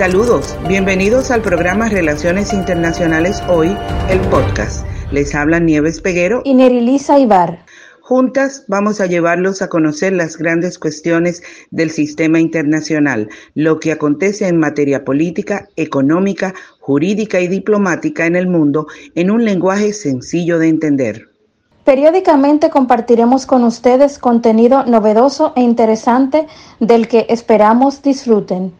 Saludos, bienvenidos al programa Relaciones Internacionales Hoy, el podcast. Les habla Nieves Peguero y Nerilisa Ibar. Juntas vamos a llevarlos a conocer las grandes cuestiones del sistema internacional, lo que acontece en materia política, económica, jurídica y diplomática en el mundo en un lenguaje sencillo de entender. Periódicamente compartiremos con ustedes contenido novedoso e interesante del que esperamos disfruten.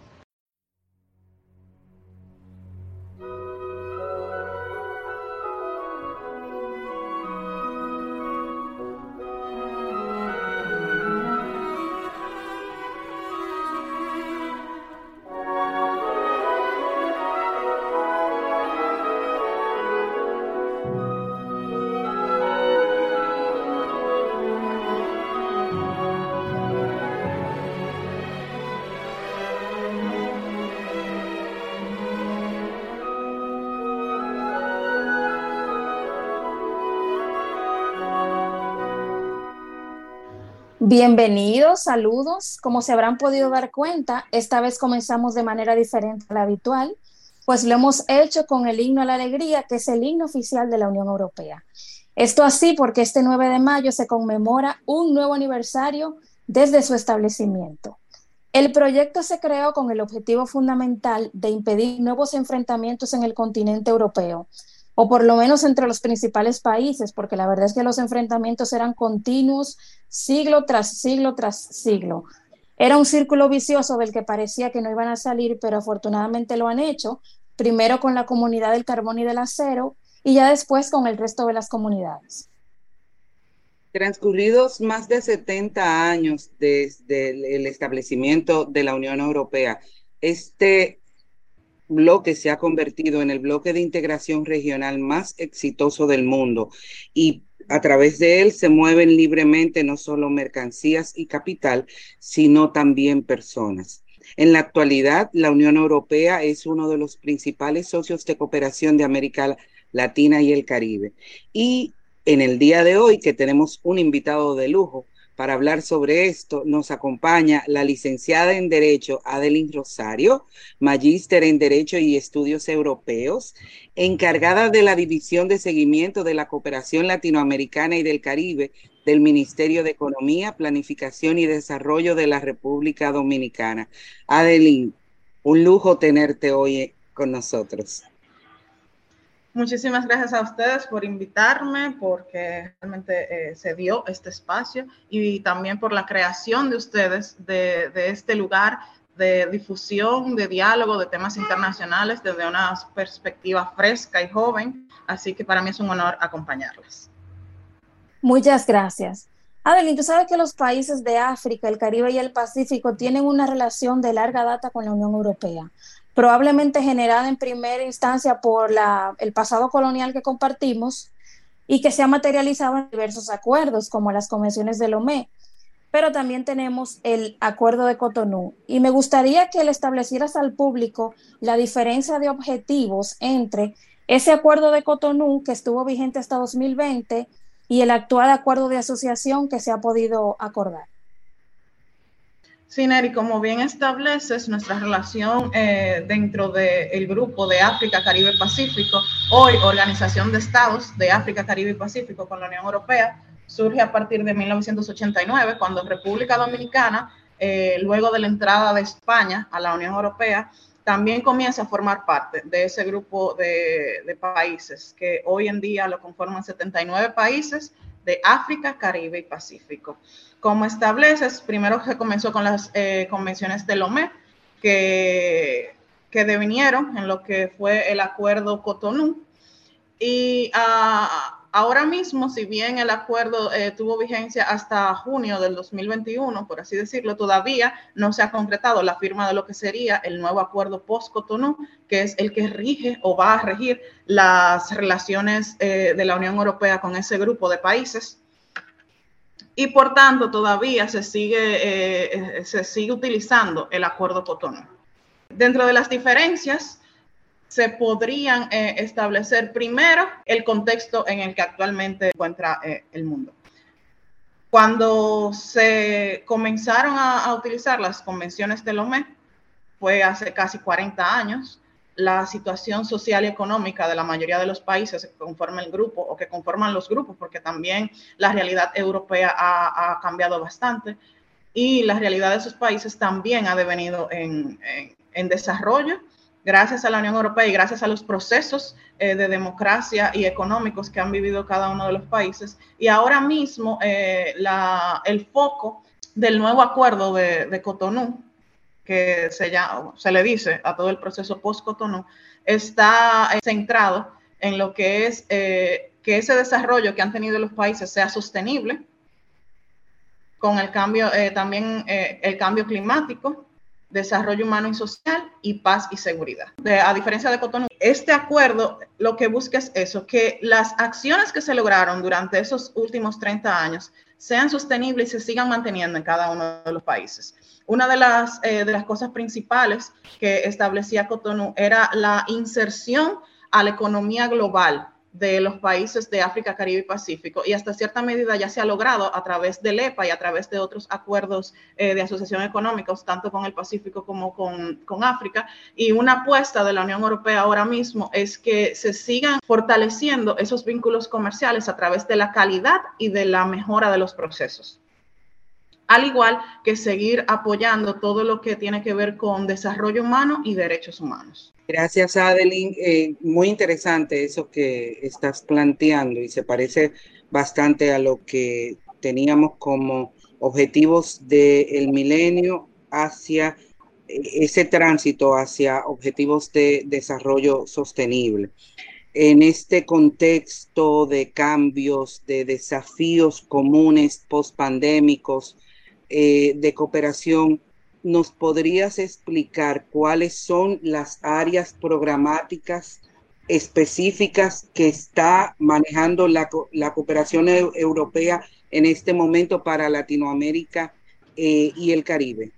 Bienvenidos, saludos. Como se habrán podido dar cuenta, esta vez comenzamos de manera diferente a la habitual, pues lo hemos hecho con el himno a la alegría, que es el himno oficial de la Unión Europea. Esto así porque este 9 de mayo se conmemora un nuevo aniversario desde su establecimiento. El proyecto se creó con el objetivo fundamental de impedir nuevos enfrentamientos en el continente europeo, o por lo menos entre los principales países, porque la verdad es que los enfrentamientos eran continuos, siglo tras siglo tras siglo. Era un círculo vicioso del que parecía que no iban a salir, pero afortunadamente lo han hecho, primero con la comunidad del carbón y del acero y ya después con el resto de las comunidades. Transcurridos más de 70 años desde el establecimiento de la Unión Europea, este bloque se ha convertido en el bloque de integración regional más exitoso del mundo y a través de él se mueven libremente no solo mercancías y capital, sino también personas. En la actualidad, la Unión Europea es uno de los principales socios de cooperación de América Latina y el Caribe. Y en el día de hoy, que tenemos un invitado de lujo, para hablar sobre esto nos acompaña la licenciada en Derecho Adeline Rosario, magíster en Derecho y Estudios Europeos, encargada de la División de Seguimiento de la Cooperación Latinoamericana y del Caribe del Ministerio de Economía, Planificación y Desarrollo de la República Dominicana. Adeline, un lujo tenerte hoy con nosotros. Muchísimas gracias a ustedes por invitarme, porque realmente eh, se dio este espacio y también por la creación de ustedes de, este lugar de difusión, de diálogo de temas internacionales desde una perspectiva fresca y joven. Así que para mí es un honor acompañarles. Muchas gracias. Adeline, tú sabes que los países de África, el Caribe y el Pacífico tienen una relación de larga data con la Unión Europea probablemente generada en primera instancia por el pasado colonial que compartimos y que se ha materializado en diversos acuerdos, como las convenciones de Lomé. Pero también tenemos el acuerdo de Cotonú. Y me gustaría que le establecieras al público la diferencia de objetivos entre ese acuerdo de Cotonú que estuvo vigente hasta 2020 y el actual acuerdo de asociación que se ha podido acordar. Sí, Neri, como bien estableces, nuestra relación eh, dentro del grupo de África, Caribe y Pacífico, hoy Organización de Estados de África, Caribe y Pacífico con la Unión Europea, surge a partir de 1989, cuando República Dominicana, eh, luego de la entrada de España a la Unión Europea, también comienza a formar parte de ese grupo de, de países que hoy en día lo conforman 79 países de África, Caribe y Pacífico. Como estableces, primero se comenzó con las eh, convenciones de Lomé, que, que devinieron en lo que fue el acuerdo Cotonou. Y ah, ahora mismo, si bien el acuerdo eh, tuvo vigencia hasta junio del 2021, por así decirlo, todavía no se ha concretado la firma de lo que sería el nuevo acuerdo post-Cotonou, que es el que rige o va a regir las relaciones eh, de la Unión Europea con ese grupo de países y por tanto todavía se sigue, eh, se sigue utilizando el acuerdo Cotonou. Dentro de las diferencias se podrían eh, establecer primero el contexto en el que actualmente encuentra el mundo. Cuando se comenzaron a, utilizar las convenciones de Lomé, fue hace casi 40 años. La situación social y económica de la mayoría de los países que conforman el grupo o que conforman los grupos, porque también la realidad europea ha, cambiado bastante y la realidad de esos países también ha devenido en, en desarrollo gracias a la Unión Europea y gracias a los procesos eh, de democracia y económicos que han vivido cada uno de los países. Y ahora mismo eh, el foco del nuevo acuerdo de, Cotonou, que se, se le dice a todo el proceso post-Cotonou, está eh, centrado en lo que es que ese desarrollo que han tenido los países sea sostenible, con el cambio, también el cambio climático, desarrollo humano y social y paz y seguridad. a diferencia de Cotonou, este acuerdo lo que busca es eso, que las acciones que se lograron durante esos últimos 30 años sean sostenibles y se sigan manteniendo en cada uno de los países. Una de las, eh, de las cosas principales que establecía Cotonou era la inserción a la economía global de los países de África, Caribe y Pacífico y hasta cierta medida ya se ha logrado a través del EPA y a través de otros acuerdos eh, de asociación económicos, tanto con el Pacífico como con, con, África. Y una apuesta de la Unión Europea ahora mismo es que se sigan fortaleciendo esos vínculos comerciales a través de la calidad y de la mejora de los procesos al igual que seguir apoyando todo lo que tiene que ver con desarrollo humano y derechos humanos. Gracias, Adeline. Eh, muy interesante eso que estás planteando y se parece bastante a lo que teníamos como objetivos del milenio hacia eh, ese tránsito hacia objetivos de desarrollo sostenible. En este contexto de cambios, de desafíos comunes post-pandémicos, eh, de cooperación, ¿nos podrías explicar cuáles son las áreas programáticas específicas que está manejando la, cooperación europea en este momento para Latinoamérica eh, y el Caribe?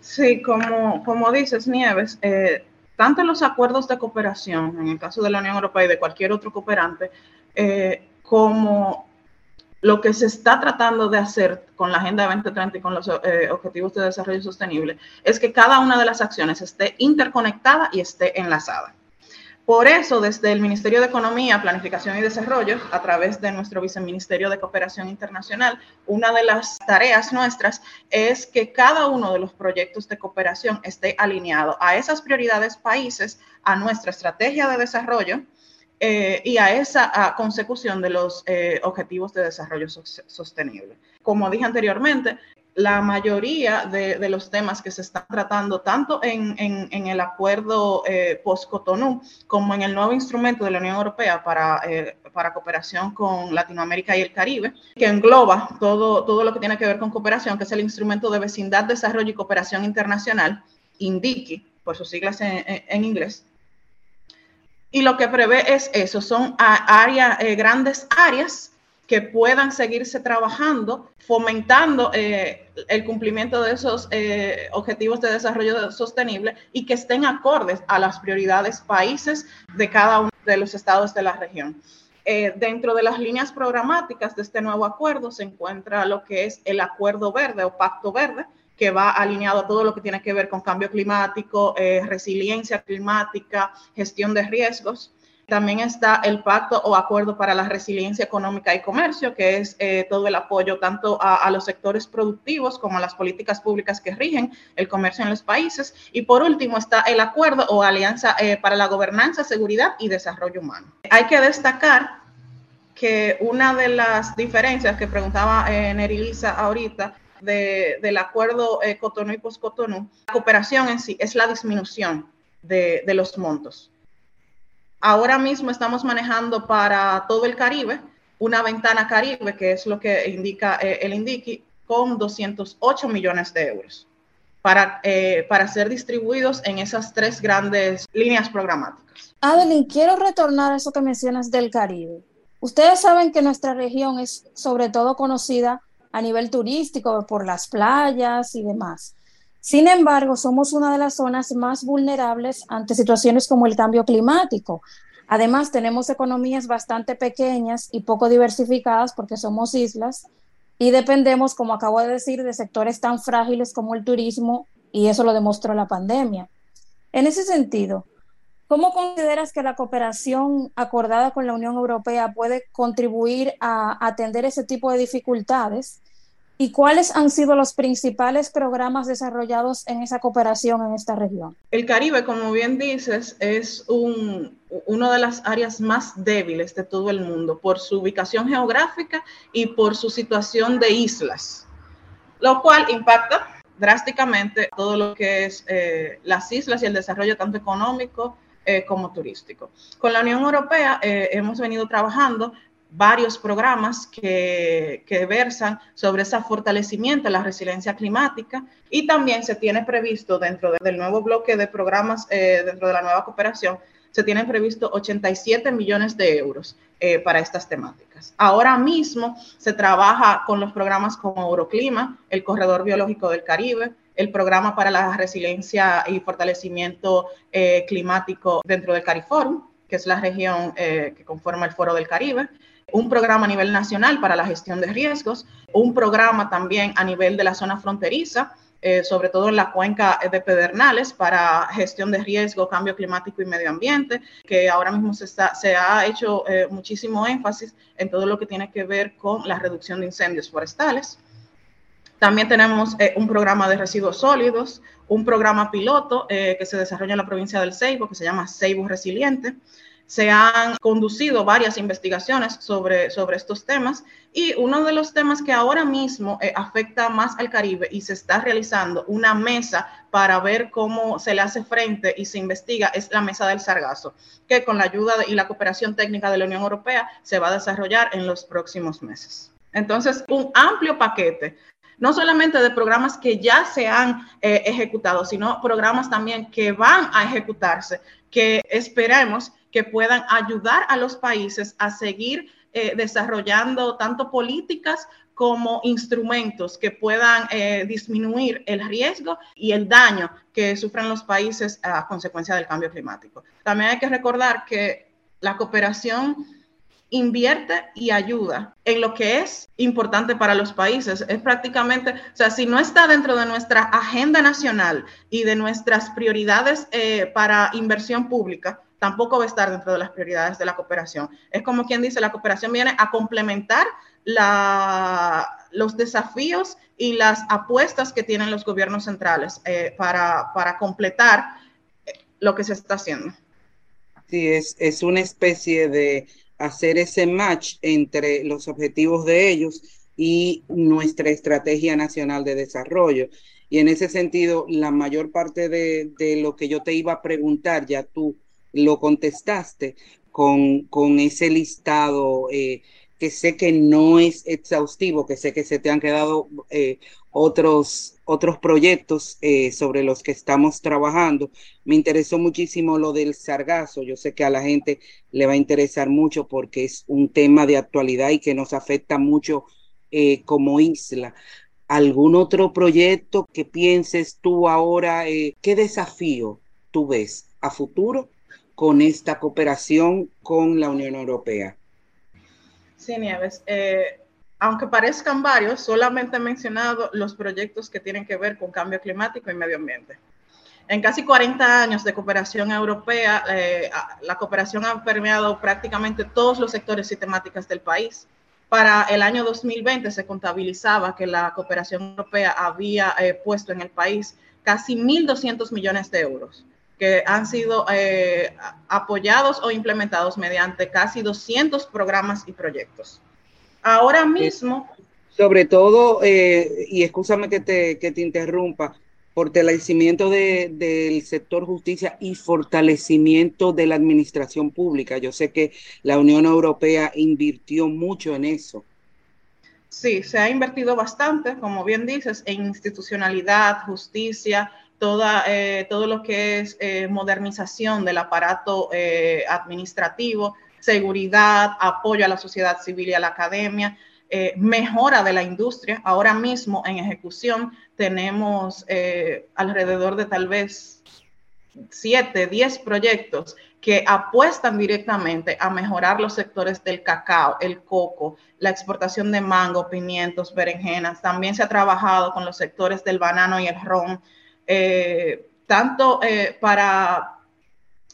Sí, como, como dices, Nieves, eh, tanto los acuerdos de cooperación, en el caso de la Unión Europea y de cualquier otro cooperante, como lo que se está tratando de hacer con la Agenda 2030 y con los eh, Objetivos de Desarrollo Sostenible es que cada una de las acciones esté interconectada y esté enlazada. Por eso, desde el Ministerio de Economía, Planificación y Desarrollo, a través de nuestro Viceministerio de Cooperación Internacional, una de las tareas nuestras es que cada uno de los proyectos de cooperación esté alineado a esas prioridades países, a nuestra estrategia de desarrollo, eh, y a esa consecución de los eh, objetivos de desarrollo sostenible. Como dije anteriormente, la mayoría de, los temas que se están tratando, tanto en, el acuerdo eh, post-Cotonou como en el nuevo instrumento de la Unión Europea para, para cooperación con Latinoamérica y el Caribe, que engloba todo, todo lo que tiene que ver con cooperación, que es el instrumento de vecindad, desarrollo y cooperación internacional, INDICI, por sus siglas en inglés, y lo que prevé es eso, son áreas, eh, grandes áreas que puedan seguirse trabajando, fomentando eh, el cumplimiento de esos eh, objetivos de desarrollo sostenible y que estén acordes a las prioridades países de cada uno de los estados de la región. dentro de las líneas programáticas de este nuevo acuerdo se encuentra lo que es el Acuerdo Verde o Pacto Verde, que va alineado a todo lo que tiene que ver con cambio climático, eh, resiliencia climática, gestión de riesgos. También está el pacto o acuerdo para la resiliencia económica y comercio, que es eh, todo el apoyo tanto a, los sectores productivos como a las políticas públicas que rigen el comercio en los países. Y por último está el acuerdo o alianza eh, para la gobernanza, seguridad y desarrollo humano. Hay que destacar que una de las diferencias que preguntaba eh, Nerilisa ahorita del acuerdo eh, Cotonou y post-Cotonou, la cooperación en sí es la disminución de, los montos. Ahora mismo estamos manejando para todo el Caribe una ventana Caribe, que es lo que indica eh, el INDICI, con 208 millones de euros para, eh, para ser distribuidos en esas tres grandes líneas programáticas. Adeline, quiero retornar a eso que mencionas del Caribe. Ustedes saben que nuestra región es sobre todo conocida a nivel turístico, por las playas y demás. Sin embargo, somos una de las zonas más vulnerables ante situaciones como el cambio climático. Además, tenemos economías bastante pequeñas y poco diversificadas porque somos islas y dependemos, como acabo de decir, de sectores tan frágiles como el turismo y eso lo demostró la pandemia. En ese sentido, ¿cómo consideras que la cooperación acordada con la Unión Europea puede contribuir a atender ese tipo de dificultades? ¿Y cuáles han sido los principales programas desarrollados en esa cooperación en esta región? El Caribe, como bien dices, es un, una de las áreas más débiles de todo el mundo por su ubicación geográfica y por su situación de islas, lo cual impacta drásticamente todo lo que es eh, las islas y el desarrollo tanto económico eh, como turístico. Con la Unión Europea eh, hemos venido trabajando varios programas que, versan sobre ese fortalecimiento de la resiliencia climática y también se tiene previsto dentro del nuevo bloque de programas, eh, dentro de la nueva cooperación, se tienen previsto 87 millones de euros para estas temáticas. Ahora mismo se trabaja con los programas como Euroclima, el Corredor Biológico del Caribe, el programa para la resiliencia y fortalecimiento eh, climático dentro del CARIFORUM, que es la región que conforma el Foro del Caribe, un programa a nivel nacional para la gestión de riesgos, un programa también a nivel de la zona fronteriza, eh, sobre todo en la cuenca de Pedernales para gestión de riesgo, cambio climático y medio ambiente, que ahora mismo se, está, se ha hecho eh, muchísimo énfasis en todo lo que tiene que ver con la reducción de incendios forestales. También tenemos eh, un programa de residuos sólidos, un programa piloto que se desarrolla en la provincia del Ceibo, que se llama Ceibo Resiliente se han conducido varias investigaciones sobre, sobre estos temas y uno de los temas que ahora mismo eh, afecta más al Caribe y se está realizando una mesa para ver cómo se le hace frente y se investiga es la mesa del sargazo, que con la ayuda y la cooperación técnica de la Unión Europea se va a desarrollar en los próximos meses. Entonces, un amplio paquete no solamente de programas que ya se han eh, ejecutado, sino programas también que van a ejecutarse, que esperemos que puedan ayudar a los países a seguir eh, desarrollando tanto políticas como instrumentos que puedan eh, disminuir el riesgo y el daño que sufren los países a consecuencia del cambio climático. También hay que recordar que la cooperación invierte y ayuda en lo que es importante para los países. Es prácticamente, o sea, si no está dentro de nuestra agenda nacional y de nuestras prioridades eh, para inversión pública, tampoco va a estar dentro de las prioridades de la cooperación. Es como quien dice, la cooperación viene a complementar los desafíos y las apuestas que tienen los gobiernos centrales eh, para, completar eh, lo que se está haciendo. Sí, es, es una especie de hacer ese match entre los objetivos de ellos y nuestra estrategia nacional de desarrollo. Y en ese sentido, la mayor parte de, de lo que yo te iba a preguntar, ya tú lo contestaste con, con ese listado eh, que sé que no es exhaustivo, que sé que se te han quedado eh, otros, otros proyectos eh, sobre los que estamos trabajando. Me interesó muchísimo lo del sargazo. Yo sé que a la gente le va a interesar mucho porque es un tema de actualidad y que nos afecta mucho como isla. ¿Algún otro proyecto que pienses tú ahora? ¿Qué desafío tú ves a futuro con esta cooperación con la Unión Europea? Sí, Nieves. Eh, aunque parezcan varios, solamente he mencionado los proyectos que tienen que ver con cambio climático y medio ambiente. En casi 40 años de cooperación europea, eh, la cooperación ha permeado prácticamente todos los sectores y temáticas del país. Para el año 2020 se contabilizaba que la cooperación europea había eh, puesto en el país casi 1.200 millones de euros que han sido eh, apoyados o implementados mediante casi 200 programas y proyectos. Ahora mismo... Sobre todo, eh, y escúchame que te, que te interrumpa, fortalecimiento de, del sector justicia y fortalecimiento de la administración pública. Yo sé que la Unión Europea invirtió mucho en eso. Sí, se ha invertido bastante, como bien dices, en institucionalidad, justicia, toda, eh, todo lo que es eh, modernización del aparato eh, administrativo, seguridad, apoyo a la sociedad civil y a la academia, mejora de la industria. Ahora mismo en ejecución tenemos alrededor de tal vez 7, 10 proyectos que apuestan directamente a mejorar los sectores del cacao, el coco, la exportación de mango, pimientos, berenjenas. También se ha trabajado con los sectores del banano y el ron, eh, tanto eh, para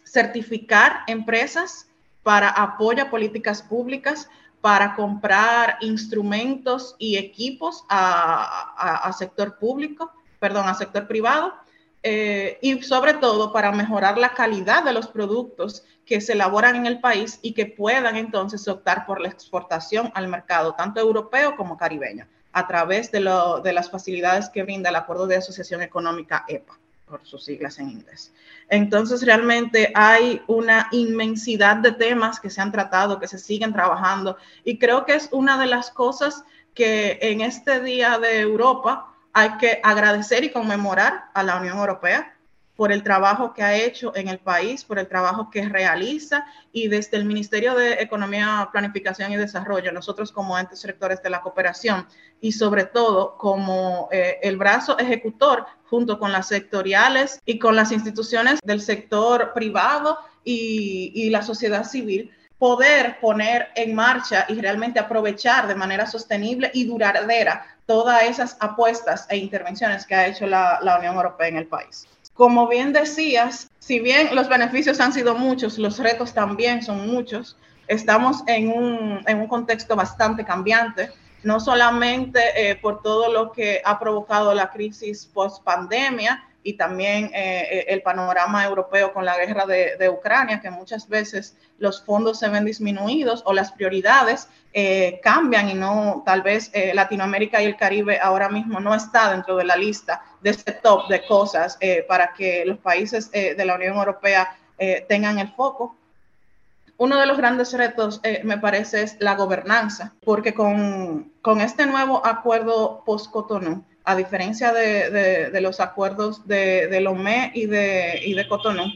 certificar empresas, para apoyo a políticas públicas, para comprar instrumentos y equipos a, sector público, perdón, a sector privado, eh, y sobre todo para mejorar la calidad de los productos que se elaboran en el país y que puedan entonces optar por la exportación al mercado, tanto europeo como caribeño, a través de, de las facilidades que brinda el Acuerdo de Asociación Económica EPA por sus siglas en inglés. Entonces, realmente hay una inmensidad de temas que se han tratado, que se siguen trabajando, y creo que es una de las cosas que en este Día de Europa hay que agradecer y conmemorar a la Unión Europea por el trabajo que ha hecho en el país, por el trabajo que realiza y desde el Ministerio de Economía, Planificación y Desarrollo, nosotros como entes rectores de la cooperación y sobre todo como eh, el brazo ejecutor junto con las sectoriales y con las instituciones del sector privado y, la sociedad civil, poder poner en marcha y realmente aprovechar de manera sostenible y duradera todas esas apuestas e intervenciones que ha hecho la Unión Europea en el país. Como bien decías, si bien los beneficios han sido muchos, los retos también son muchos. Estamos en un, en un contexto bastante cambiante, no solamente eh, por todo lo que ha provocado la crisis post pandemia, y también eh, eh, el panorama europeo con la guerra de, Ucrania, que muchas veces los fondos se ven disminuidos o las prioridades eh, cambian y no, tal vez Latinoamérica y el Caribe ahora mismo no está dentro de la lista de este top de cosas para que los países de la Unión Europea tengan el foco. Uno de los grandes retos, me parece, es la gobernanza, porque con, con este nuevo acuerdo post-Cotonou, a diferencia de, los acuerdos de, de, Lomé y de, y de Cotonou,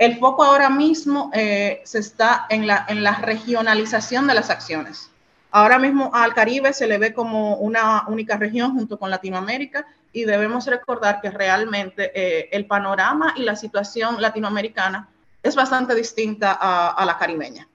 el foco ahora mismo eh, se está en la, en la regionalización de las acciones. Ahora mismo al Caribe se le ve como una única región junto con Latinoamérica y debemos recordar que realmente eh, el panorama y la situación latinoamericana es bastante distinta a la caribeña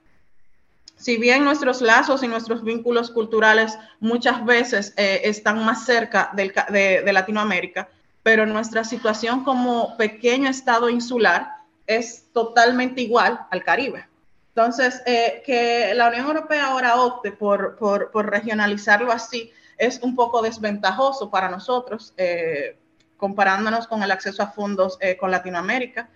si bien nuestros lazos y nuestros vínculos culturales muchas veces eh, están más cerca de, Latinoamérica, pero nuestra situación como pequeño estado insular es totalmente igual al Caribe. Entonces, eh, que la Unión Europea ahora opte por, regionalizarlo así es un poco desventajoso para nosotros, eh, comparándonos con el acceso a fondos con Latinoamérica.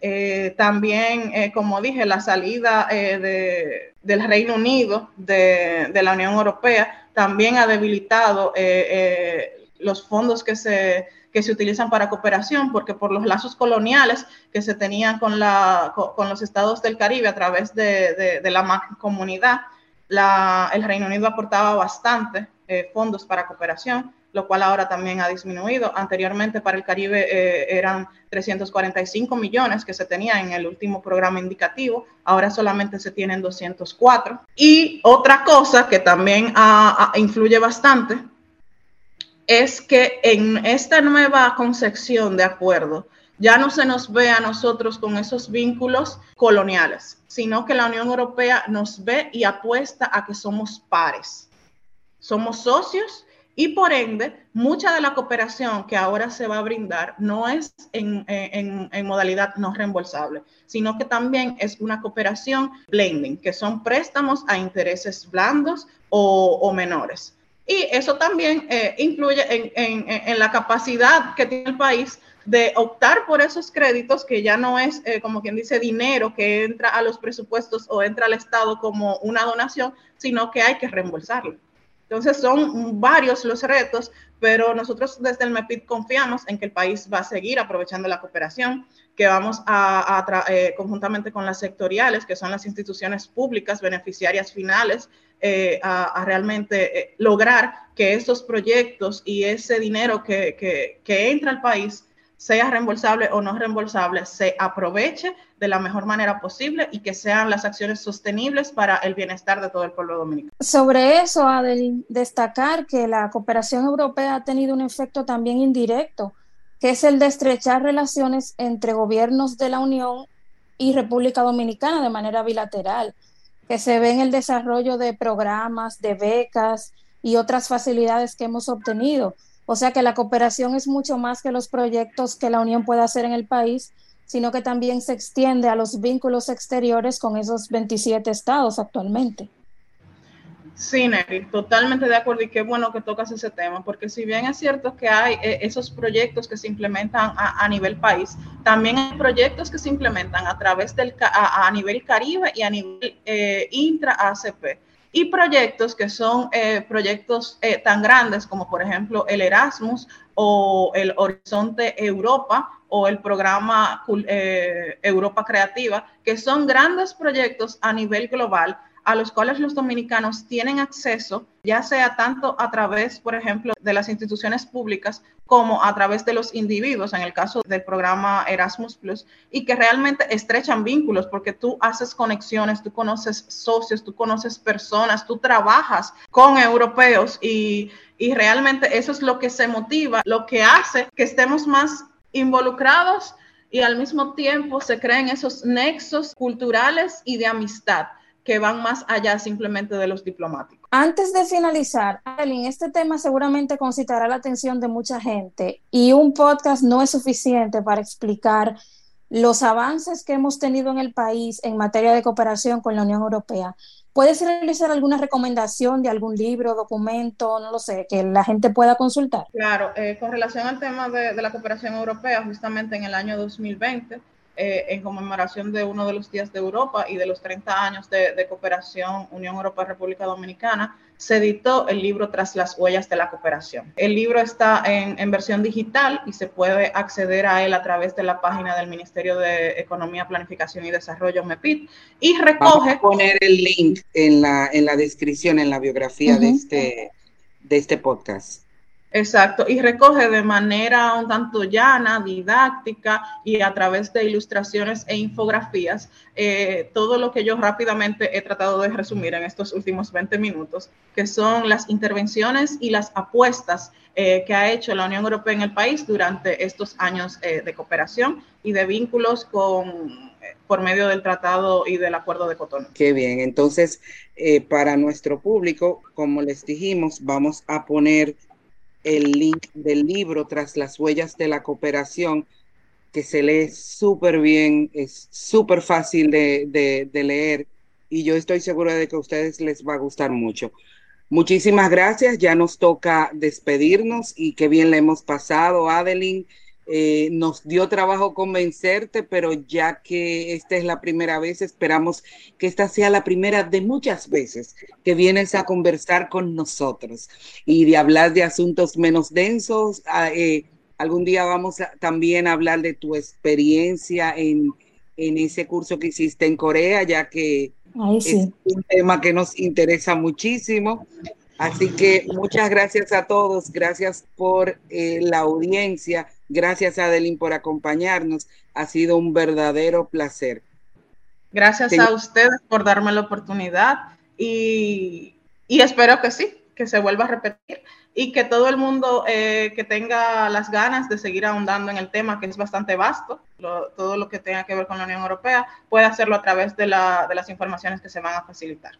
Eh, también, eh, como dije, la salida eh, del Reino Unido de, la Unión Europea también ha debilitado los fondos que se, que se utilizan para cooperación, porque por los lazos coloniales que se tenían con, la, con, los estados del Caribe a través de, de la comunidad, el Reino Unido aportaba bastante fondos para cooperación lo cual ahora también ha disminuido. Anteriormente para el Caribe eh, eran 345 millones que se tenía en el último programa indicativo, ahora solamente se tienen 204. Y otra cosa que también influye bastante es que en esta nueva concepción de acuerdo, ya no se nos ve a nosotros con esos vínculos coloniales, sino que la Unión Europea nos ve y apuesta a que somos pares. Somos socios y por ende, mucha de la cooperación que ahora se va a brindar no es en, modalidad no reembolsable, sino que también es una cooperación blending, que son préstamos a intereses blandos o, menores. Y eso también eh, influye en, la capacidad que tiene el país de optar por esos créditos, que ya no es, eh, como quien dice, dinero que entra a los presupuestos o entra al Estado como una donación, sino que hay que reembolsarlo. Entonces son varios los retos, pero nosotros desde el MEPID confiamos en que el país va a seguir aprovechando la cooperación, que vamos a, eh, conjuntamente con las sectoriales, que son las instituciones públicas beneficiarias finales, eh, a, realmente eh, lograr que estos proyectos y ese dinero que, que entra al país sea reembolsable o no reembolsable, se aproveche de la mejor manera posible y que sean las acciones sostenibles para el bienestar de todo el pueblo dominicano. Sobre eso, Adel, destacar que la cooperación europea ha tenido un efecto también indirecto, que es el de estrechar relaciones entre gobiernos de la Unión y República Dominicana de manera bilateral, que se ve en el desarrollo de programas, de becas y otras facilidades que hemos obtenido O sea que la cooperación es mucho más que los proyectos que la Unión puede hacer en el país, sino que también se extiende a los vínculos exteriores con esos 27 estados actualmente. Sí, Neri, totalmente de acuerdo y qué bueno que tocas ese tema, porque si bien es cierto que hay eh, esos proyectos que se implementan a, nivel país, también hay proyectos que se implementan a través del a, nivel Caribe y a nivel eh, intra-ACP. Y proyectos que son eh, proyectos tan grandes como por ejemplo el Erasmus o el Horizonte Europa o el programa Europa Creativa, que son grandes proyectos a nivel global a los cuales los dominicanos tienen acceso, ya sea tanto a través, por ejemplo, de las instituciones públicas como a través de los individuos, en el caso del programa Erasmus Plus, y que realmente estrechan vínculos porque tú haces conexiones, tú conoces socios, tú conoces personas, tú trabajas con europeos y, y realmente eso es lo que se motiva, lo que hace que estemos más involucrados y al mismo tiempo se creen esos nexos culturales y de amistad que van más allá simplemente de los diplomáticos. Antes de finalizar, Adeline, este tema seguramente concitará la atención de mucha gente y un podcast no es suficiente para explicar los avances que hemos tenido en el país en materia de cooperación con la Unión Europea. ¿Puedes realizar alguna recomendación de algún libro, documento, no lo sé, que la gente pueda consultar? Claro, eh, con relación al tema de, de la cooperación europea, justamente en el año 2020 eh, en conmemoración de uno de los días de Europa y de los 30 años de, cooperación Unión Europea-República Dominicana, se editó el libro Tras las huellas de la cooperación. El libro está en, versión digital y se puede acceder a él a través de la página del Ministerio de Economía, Planificación y Desarrollo, MEPIT, y recoge... Vamos a poner el link en la, en la descripción, en la biografía de, este, de este podcast. Exacto, y recoge de manera un tanto llana, didáctica y a través de ilustraciones e infografías eh, todo lo que yo rápidamente he tratado de resumir en estos últimos 20 minutos, que son las intervenciones y las apuestas eh, que ha hecho la Unión Europea en el país durante estos años eh, de cooperación y de vínculos con por medio del tratado y del acuerdo de Cotonou. Qué bien, entonces para nuestro público, como les dijimos, vamos a poner el link del libro Tras las huellas de la cooperación, que se lee súper bien, es súper fácil de, leer y yo estoy segura de que a ustedes les va a gustar mucho. Muchísimas gracias, ya nos toca despedirnos y qué bien le hemos pasado, Adeline. Eh, nos dio trabajo convencerte, pero ya que esta es la primera vez, esperamos que esta sea la primera de muchas veces que vienes a conversar con nosotros y de hablar de asuntos menos densos. Ah, eh, algún día vamos también a hablar de tu experiencia en, ese curso que hiciste en Corea, ya que es un tema que nos interesa muchísimo. Así que muchas gracias a todos, gracias por eh, la audiencia, gracias Adeline por acompañarnos, ha sido un verdadero placer. Gracias a ustedes por darme la oportunidad y, espero que sí, que se vuelva a repetir y que todo el mundo eh, que tenga las ganas de seguir ahondando en el tema, que es bastante vasto, todo lo que tenga que ver con la Unión Europea, pueda hacerlo a través de, de las informaciones que se van a facilitar.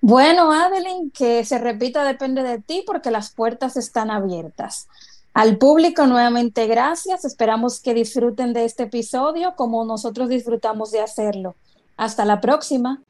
Bueno, Adeline, que se repita depende de ti porque las puertas están abiertas. Al público, nuevamente gracias. Esperamos que disfruten de este episodio como nosotros disfrutamos de hacerlo. Hasta la próxima.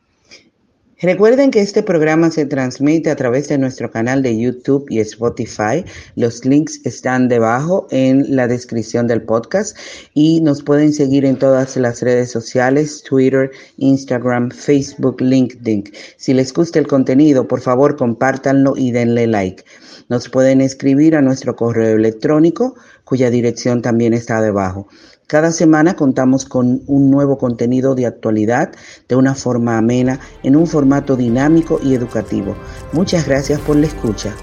Recuerden que este programa se transmite a través de nuestro canal de YouTube y Spotify. Los links están debajo en la descripción del podcast y nos pueden seguir en todas las redes sociales, Twitter, Instagram, Facebook, LinkedIn. Si les gusta el contenido, por favor compártanlo y denle like. Nos pueden escribir a nuestro correo electrónico, cuya dirección también está debajo. Cada semana contamos con un nuevo contenido de actualidad de una forma amena, en un formato dinámico y educativo. Muchas gracias por la escucha.